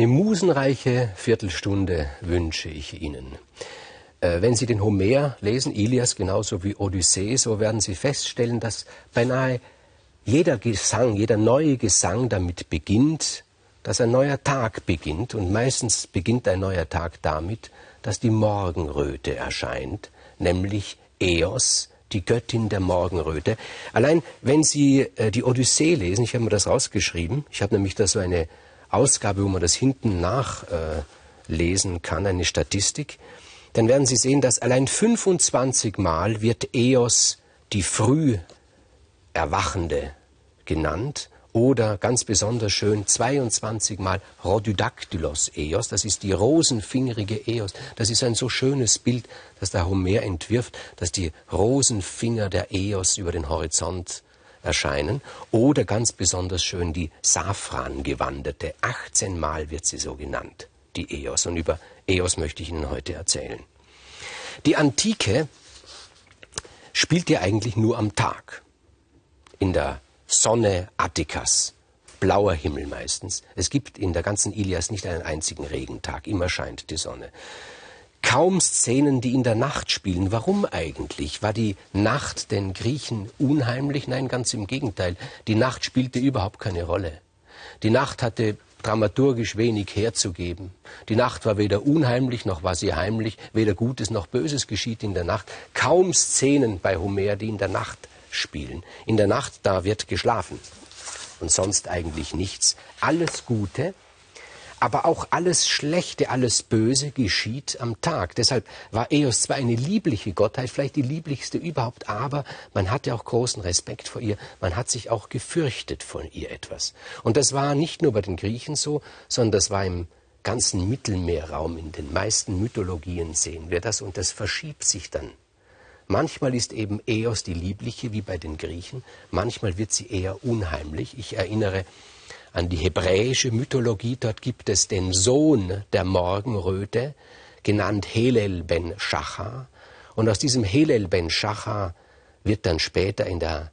Eine musenreiche Viertelstunde wünsche ich Ihnen. Äh, wenn Sie den Homer lesen, Ilias genauso wie Odyssee, so werden Sie feststellen, dass beinahe jeder Gesang, jeder neue Gesang damit beginnt, dass ein neuer Tag beginnt. Und meistens beginnt ein neuer Tag damit, dass die Morgenröte erscheint, nämlich Eos, die Göttin der Morgenröte. Allein wenn Sie äh, die Odyssee lesen, ich habe mir das rausgeschrieben, ich habe nämlich da so eine Ausgabe, wo man das hinten nachlesen kann, eine Statistik, dann werden Sie sehen, dass allein 25 Mal wird Eos die früh Erwachende genannt oder ganz besonders schön 22 Mal Rhodydactylos Eos, das ist die rosenfingerige Eos. Das ist ein so schönes Bild, das der Homer entwirft, dass die Rosenfinger der Eos über den Horizont erscheinen. Oder ganz besonders schön die Safrangewandete. 18 Mal wird sie so genannt, die Eos. Und über Eos möchte ich Ihnen heute erzählen. Die Antike spielt ja eigentlich nur am Tag. In der Sonne Attikas. Blauer Himmel meistens. Es gibt in der ganzen Ilias nicht einen einzigen Regentag. Immer scheint die Sonne. Kaum Szenen, die in der Nacht spielen. Warum eigentlich? War die Nacht den Griechen unheimlich? Nein, ganz im Gegenteil. Die Nacht spielte überhaupt keine Rolle. Die Nacht hatte dramaturgisch wenig herzugeben. Die Nacht war weder unheimlich noch war sie heimlich, weder Gutes noch Böses geschieht in der Nacht. Kaum Szenen bei Homer, die in der Nacht spielen. In der Nacht, da wird geschlafen. Und sonst eigentlich nichts. Alles Gute, aber auch alles Schlechte, alles Böse geschieht am Tag. Deshalb war Eos zwar eine liebliche Gottheit, vielleicht die lieblichste überhaupt, aber man hatte auch großen Respekt vor ihr, man hat sich auch gefürchtet von ihr etwas. Und das war nicht nur bei den Griechen so, sondern das war im ganzen Mittelmeerraum, in den meisten Mythologien sehen wir das und das verschiebt sich dann Manchmal ist eben Eos die liebliche, wie bei den Griechen, manchmal wird sie eher unheimlich. Ich erinnere an die hebräische Mythologie, dort gibt es den Sohn der Morgenröte, genannt Helel ben Shachar. Und aus diesem Helel ben Shachar wird dann später in der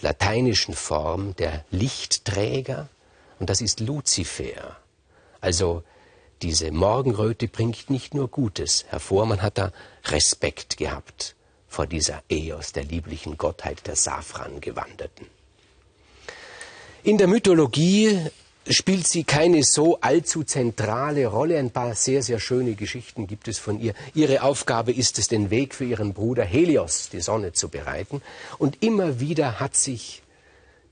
lateinischen Form der Lichtträger, und das ist Luzifer. Also diese Morgenröte bringt nicht nur Gutes hervor, man hat da Respekt gehabt vor dieser Eos, der lieblichen Gottheit der Safran-Gewandeten. In der Mythologie spielt sie keine so allzu zentrale Rolle. Ein paar sehr, sehr schöne Geschichten gibt es von ihr. Ihre Aufgabe ist es, den Weg für ihren Bruder Helios, die Sonne, zu bereiten. Und immer wieder hat sich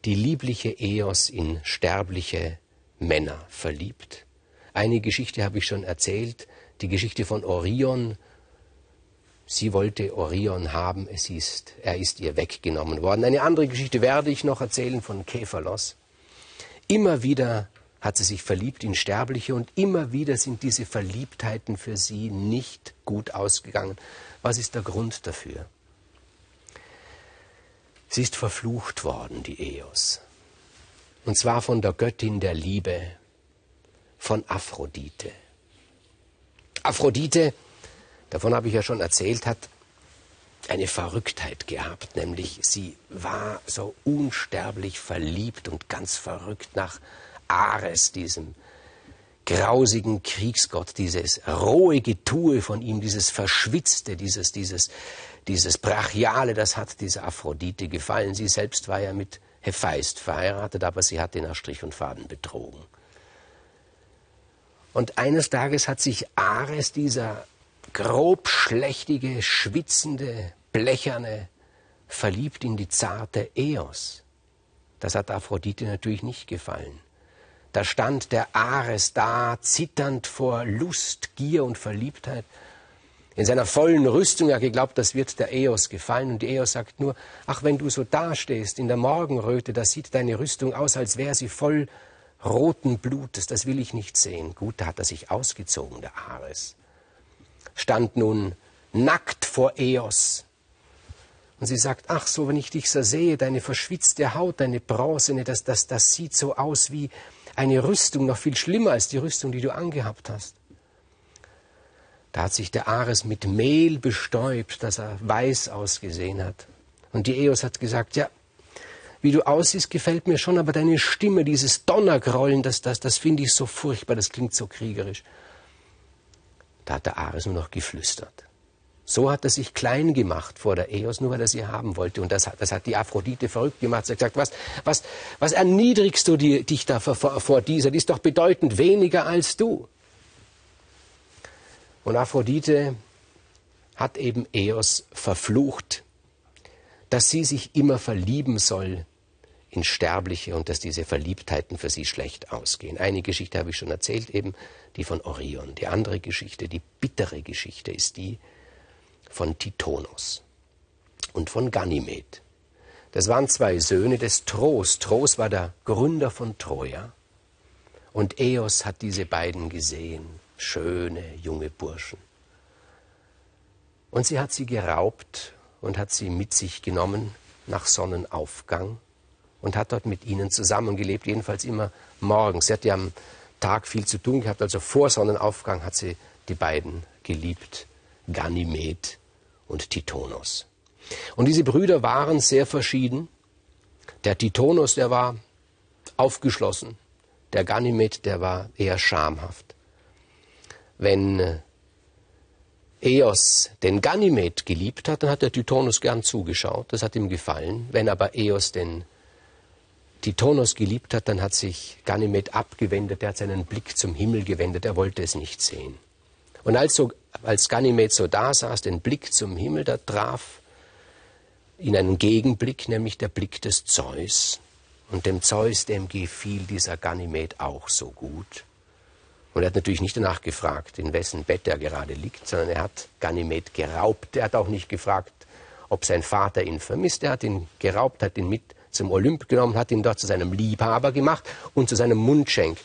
die liebliche Eos in sterbliche Männer verliebt. Eine Geschichte habe ich schon erzählt, die Geschichte von Orion, Sie wollte Orion haben, es ist, er ist ihr weggenommen worden. Eine andere Geschichte werde ich noch erzählen von Käferlos. Immer wieder hat sie sich verliebt in Sterbliche und immer wieder sind diese Verliebtheiten für sie nicht gut ausgegangen. Was ist der Grund dafür? Sie ist verflucht worden, die Eos. Und zwar von der Göttin der Liebe, von Aphrodite. Aphrodite davon habe ich ja schon erzählt, hat eine Verrücktheit gehabt, nämlich sie war so unsterblich verliebt und ganz verrückt nach Ares, diesem grausigen Kriegsgott, dieses rohe Getue von ihm, dieses Verschwitzte, dieses, dieses, dieses Brachiale, das hat dieser Aphrodite gefallen. Sie selbst war ja mit Hephaist verheiratet, aber sie hat ihn nach Strich und Faden betrogen. Und eines Tages hat sich Ares, dieser grobschlächtige, schwitzende, blecherne, verliebt in die zarte Eos. Das hat Aphrodite natürlich nicht gefallen. Da stand der Ares da, zitternd vor Lust, Gier und Verliebtheit. In seiner vollen Rüstung, er geglaubt, das wird der Eos gefallen. Und die Eos sagt nur, ach, wenn du so dastehst in der Morgenröte, da sieht deine Rüstung aus, als wäre sie voll roten Blutes. Das will ich nicht sehen. Gut, da hat er sich ausgezogen, der Ares stand nun nackt vor Eos. Und sie sagt, ach so, wenn ich dich so sehe, deine verschwitzte Haut, deine bronzene, das, das, das sieht so aus wie eine Rüstung, noch viel schlimmer als die Rüstung, die du angehabt hast. Da hat sich der Ares mit Mehl bestäubt, dass er weiß ausgesehen hat. Und die Eos hat gesagt, ja, wie du aussiehst, gefällt mir schon, aber deine Stimme, dieses Donnergrollen, das, das, das finde ich so furchtbar, das klingt so kriegerisch. Da hat der Ares nur noch geflüstert. So hat er sich klein gemacht vor der Eos, nur weil er sie haben wollte. Und das hat, das hat die Aphrodite verrückt gemacht. Sie hat gesagt, was, was, was erniedrigst du die, dich da vor, vor dieser? Die ist doch bedeutend weniger als du. Und Aphrodite hat eben Eos verflucht, dass sie sich immer verlieben soll in Sterbliche und dass diese Verliebtheiten für sie schlecht ausgehen. Eine Geschichte habe ich schon erzählt, eben die von Orion. Die andere Geschichte, die bittere Geschichte, ist die von Tithonus und von Ganymed. Das waren zwei Söhne des Tros. Tros war der Gründer von Troja. Und Eos hat diese beiden gesehen, schöne junge Burschen. Und sie hat sie geraubt und hat sie mit sich genommen nach Sonnenaufgang und hat dort mit ihnen zusammengelebt, jedenfalls immer morgens. Sie hat ja am Tag viel zu tun gehabt, also vor Sonnenaufgang hat sie die beiden geliebt, Ganymed und Tithonus. Und diese Brüder waren sehr verschieden. Der Tithonus, der war aufgeschlossen, der Ganymed, der war eher schamhaft. Wenn äh, Eos den Ganymed geliebt hat, dann hat der Tithonus gern zugeschaut, das hat ihm gefallen. Wenn aber Eos den Tithonus geliebt hat, dann hat sich Ganymed abgewendet, er hat seinen Blick zum Himmel gewendet, er wollte es nicht sehen. Und als, so, als Ganymed so da saß, den Blick zum Himmel, da traf ihn einen Gegenblick, nämlich der Blick des Zeus. Und dem Zeus, dem gefiel dieser Ganymed auch so gut. Und er hat natürlich nicht danach gefragt, in wessen Bett er gerade liegt, sondern er hat Ganymed geraubt. Er hat auch nicht gefragt, ob sein Vater ihn vermisst. Er hat ihn geraubt, hat ihn mit zum Olymp genommen, hat ihn dort zu seinem Liebhaber gemacht und zu seinem Mundschenk.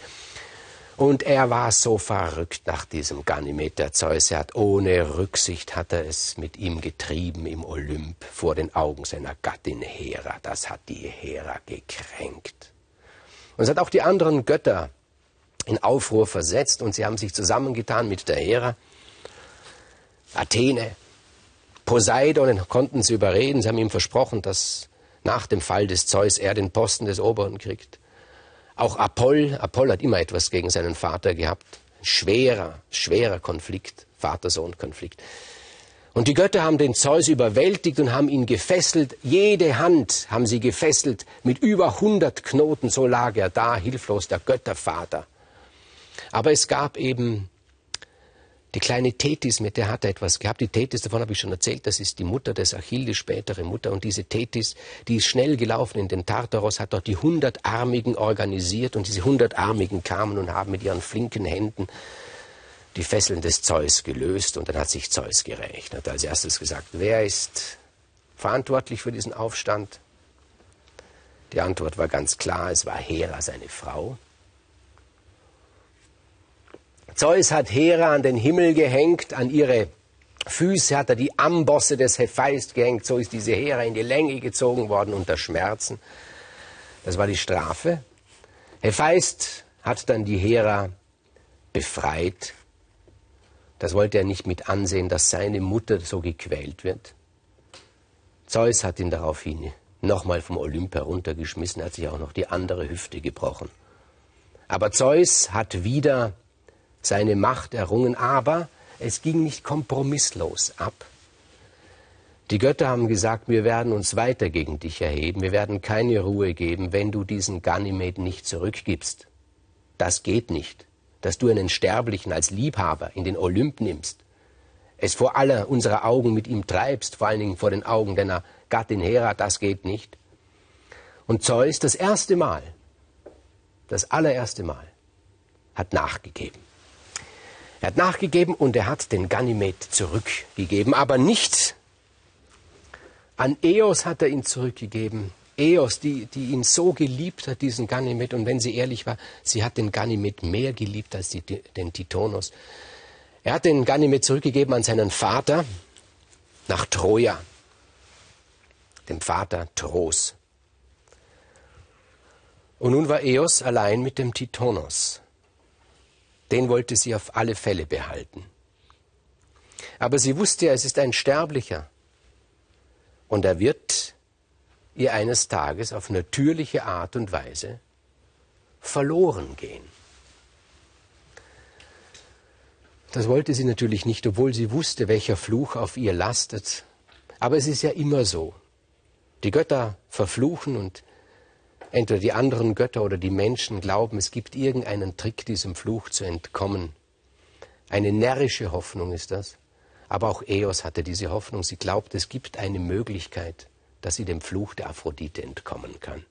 Und er war so verrückt nach diesem Ganymed der Zeus. Er hat ohne Rücksicht hat er es mit ihm getrieben im Olymp vor den Augen seiner Gattin Hera. Das hat die Hera gekränkt. Und es hat auch die anderen Götter in Aufruhr versetzt und sie haben sich zusammengetan mit der Hera. Athene, Poseidon konnten sie überreden. Sie haben ihm versprochen, dass nach dem Fall des Zeus er den Posten des Oberen kriegt. Auch Apoll, Apoll hat immer etwas gegen seinen Vater gehabt. Schwerer, schwerer Konflikt, Vater-Sohn-Konflikt. Und die Götter haben den Zeus überwältigt und haben ihn gefesselt. Jede Hand haben sie gefesselt mit über hundert Knoten. So lag er da, hilflos, der Göttervater. Aber es gab eben die kleine Tethys, mit der hat er etwas gehabt. Die Tethys, davon habe ich schon erzählt, das ist die Mutter des Achill, die spätere Mutter. Und diese Tethys, die ist schnell gelaufen in den Tartaros, hat dort die Hundertarmigen organisiert. Und diese Hundertarmigen kamen und haben mit ihren flinken Händen die Fesseln des Zeus gelöst. Und dann hat sich Zeus gerächt. Hat als erstes gesagt, wer ist verantwortlich für diesen Aufstand? Die Antwort war ganz klar, es war Hera, seine Frau. Zeus hat Hera an den Himmel gehängt, an ihre Füße hat er die Ambosse des Hephaist gehängt, so ist diese Hera in die Länge gezogen worden unter Schmerzen. Das war die Strafe. Hephaist hat dann die Hera befreit. Das wollte er nicht mit ansehen, dass seine Mutter so gequält wird. Zeus hat ihn daraufhin nochmal vom Olymp heruntergeschmissen, hat sich auch noch die andere Hüfte gebrochen. Aber Zeus hat wieder seine Macht errungen, aber es ging nicht kompromisslos ab. Die Götter haben gesagt, wir werden uns weiter gegen dich erheben, wir werden keine Ruhe geben, wenn du diesen Ganymed nicht zurückgibst. Das geht nicht, dass du einen Sterblichen als Liebhaber in den Olymp nimmst, es vor aller unserer Augen mit ihm treibst, vor allen Dingen vor den Augen deiner Gattin Hera, das geht nicht. Und Zeus das erste Mal, das allererste Mal, hat nachgegeben. Er hat nachgegeben und er hat den Ganymed zurückgegeben, aber nicht an Eos hat er ihn zurückgegeben. Eos, die, die ihn so geliebt hat, diesen Ganymed, und wenn sie ehrlich war, sie hat den Ganymed mehr geliebt als die, den Tithonus. Er hat den Ganymed zurückgegeben an seinen Vater nach Troja, dem Vater Tros. Und nun war Eos allein mit dem Tithonus den wollte sie auf alle Fälle behalten. Aber sie wusste ja, es ist ein Sterblicher. Und er wird ihr eines Tages auf natürliche Art und Weise verloren gehen. Das wollte sie natürlich nicht, obwohl sie wusste, welcher Fluch auf ihr lastet. Aber es ist ja immer so. Die Götter verfluchen und entweder die anderen Götter oder die Menschen glauben, es gibt irgendeinen Trick, diesem Fluch zu entkommen. Eine närrische Hoffnung ist das. Aber auch Eos hatte diese Hoffnung. Sie glaubt, es gibt eine Möglichkeit, dass sie dem Fluch der Aphrodite entkommen kann.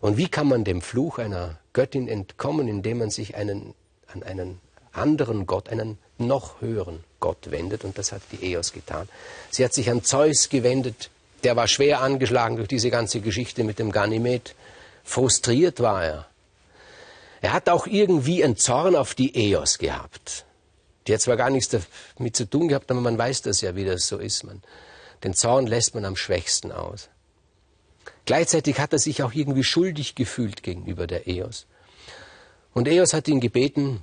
Und wie kann man dem Fluch einer Göttin entkommen, indem man sich einen, an einen anderen Gott, einen noch höheren Gott wendet? Und das hat die Eos getan. Sie hat sich an Zeus gewendet. Der war schwer angeschlagen durch diese ganze Geschichte mit dem Ganymed. Frustriert war er. Er hat auch irgendwie einen Zorn auf die Eos gehabt. Die hat zwar gar nichts damit zu tun gehabt, aber man weiß das ja, wie das so ist. Man, den Zorn lässt man am schwächsten aus. Gleichzeitig hat er sich auch irgendwie schuldig gefühlt gegenüber der Eos. Und Eos hat ihn gebeten,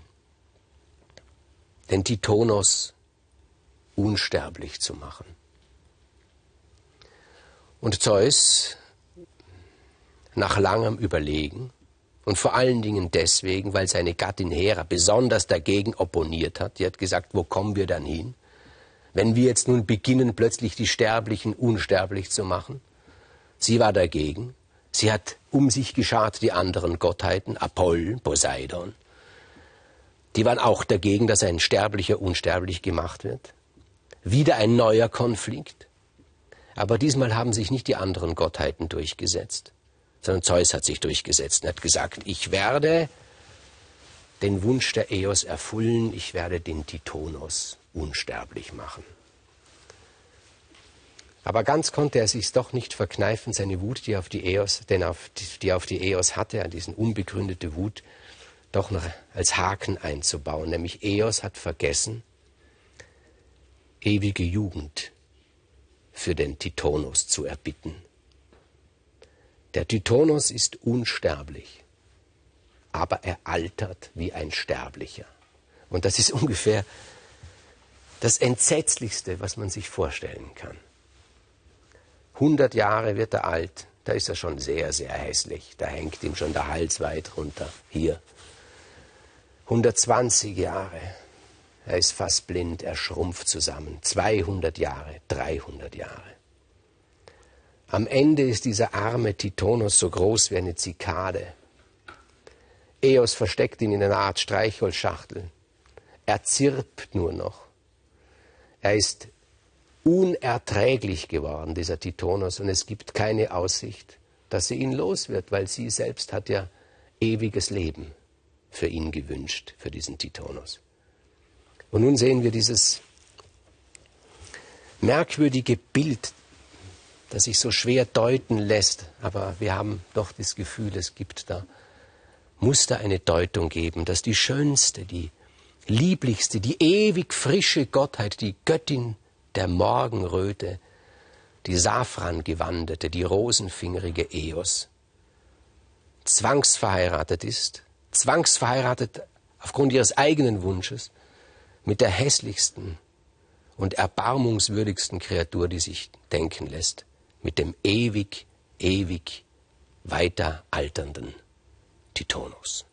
den Titonos unsterblich zu machen. Und Zeus, nach langem Überlegen, und vor allen Dingen deswegen, weil seine Gattin Hera besonders dagegen opponiert hat, die hat gesagt, wo kommen wir dann hin? Wenn wir jetzt nun beginnen, plötzlich die Sterblichen unsterblich zu machen, Sie war dagegen. Sie hat um sich geschart die anderen Gottheiten, Apoll, Poseidon. Die waren auch dagegen, dass ein Sterblicher unsterblich gemacht wird. Wieder ein neuer Konflikt. Aber diesmal haben sich nicht die anderen Gottheiten durchgesetzt, sondern Zeus hat sich durchgesetzt und hat gesagt, ich werde den Wunsch der Eos erfüllen, ich werde den Titonos unsterblich machen. Aber ganz konnte er sich doch nicht verkneifen, seine Wut, die auf die Eos, denn auf die, die auf die Eos hatte, an diesen unbegründete Wut, doch noch als Haken einzubauen. Nämlich Eos hat vergessen, ewige Jugend für den Titonos zu erbitten. Der Titonos ist unsterblich, aber er altert wie ein Sterblicher. Und das ist ungefähr das Entsetzlichste, was man sich vorstellen kann. 100 Jahre wird er alt, da ist er schon sehr, sehr hässlich. Da hängt ihm schon der Hals weit runter. Hier. 120 Jahre. Er ist fast blind, er schrumpft zusammen. 200 Jahre, 300 Jahre. Am Ende ist dieser arme Titonos so groß wie eine Zikade. Eos versteckt ihn in einer Art Streichholzschachtel. Er zirpt nur noch. Er ist unerträglich geworden, dieser Titonos, und es gibt keine Aussicht, dass sie ihn los wird, weil sie selbst hat ja ewiges Leben für ihn gewünscht, für diesen Titonos. Und nun sehen wir dieses merkwürdige Bild, das sich so schwer deuten lässt, aber wir haben doch das Gefühl, es gibt da, muss da eine Deutung geben, dass die schönste, die lieblichste, die ewig frische Gottheit, die Göttin der Morgenröte, die Safrangewandete, die rosenfingerige Eos, zwangsverheiratet ist, zwangsverheiratet aufgrund ihres eigenen Wunsches mit der hässlichsten und erbarmungswürdigsten Kreatur, die sich denken lässt, mit dem ewig, ewig weiter alternden Titonus.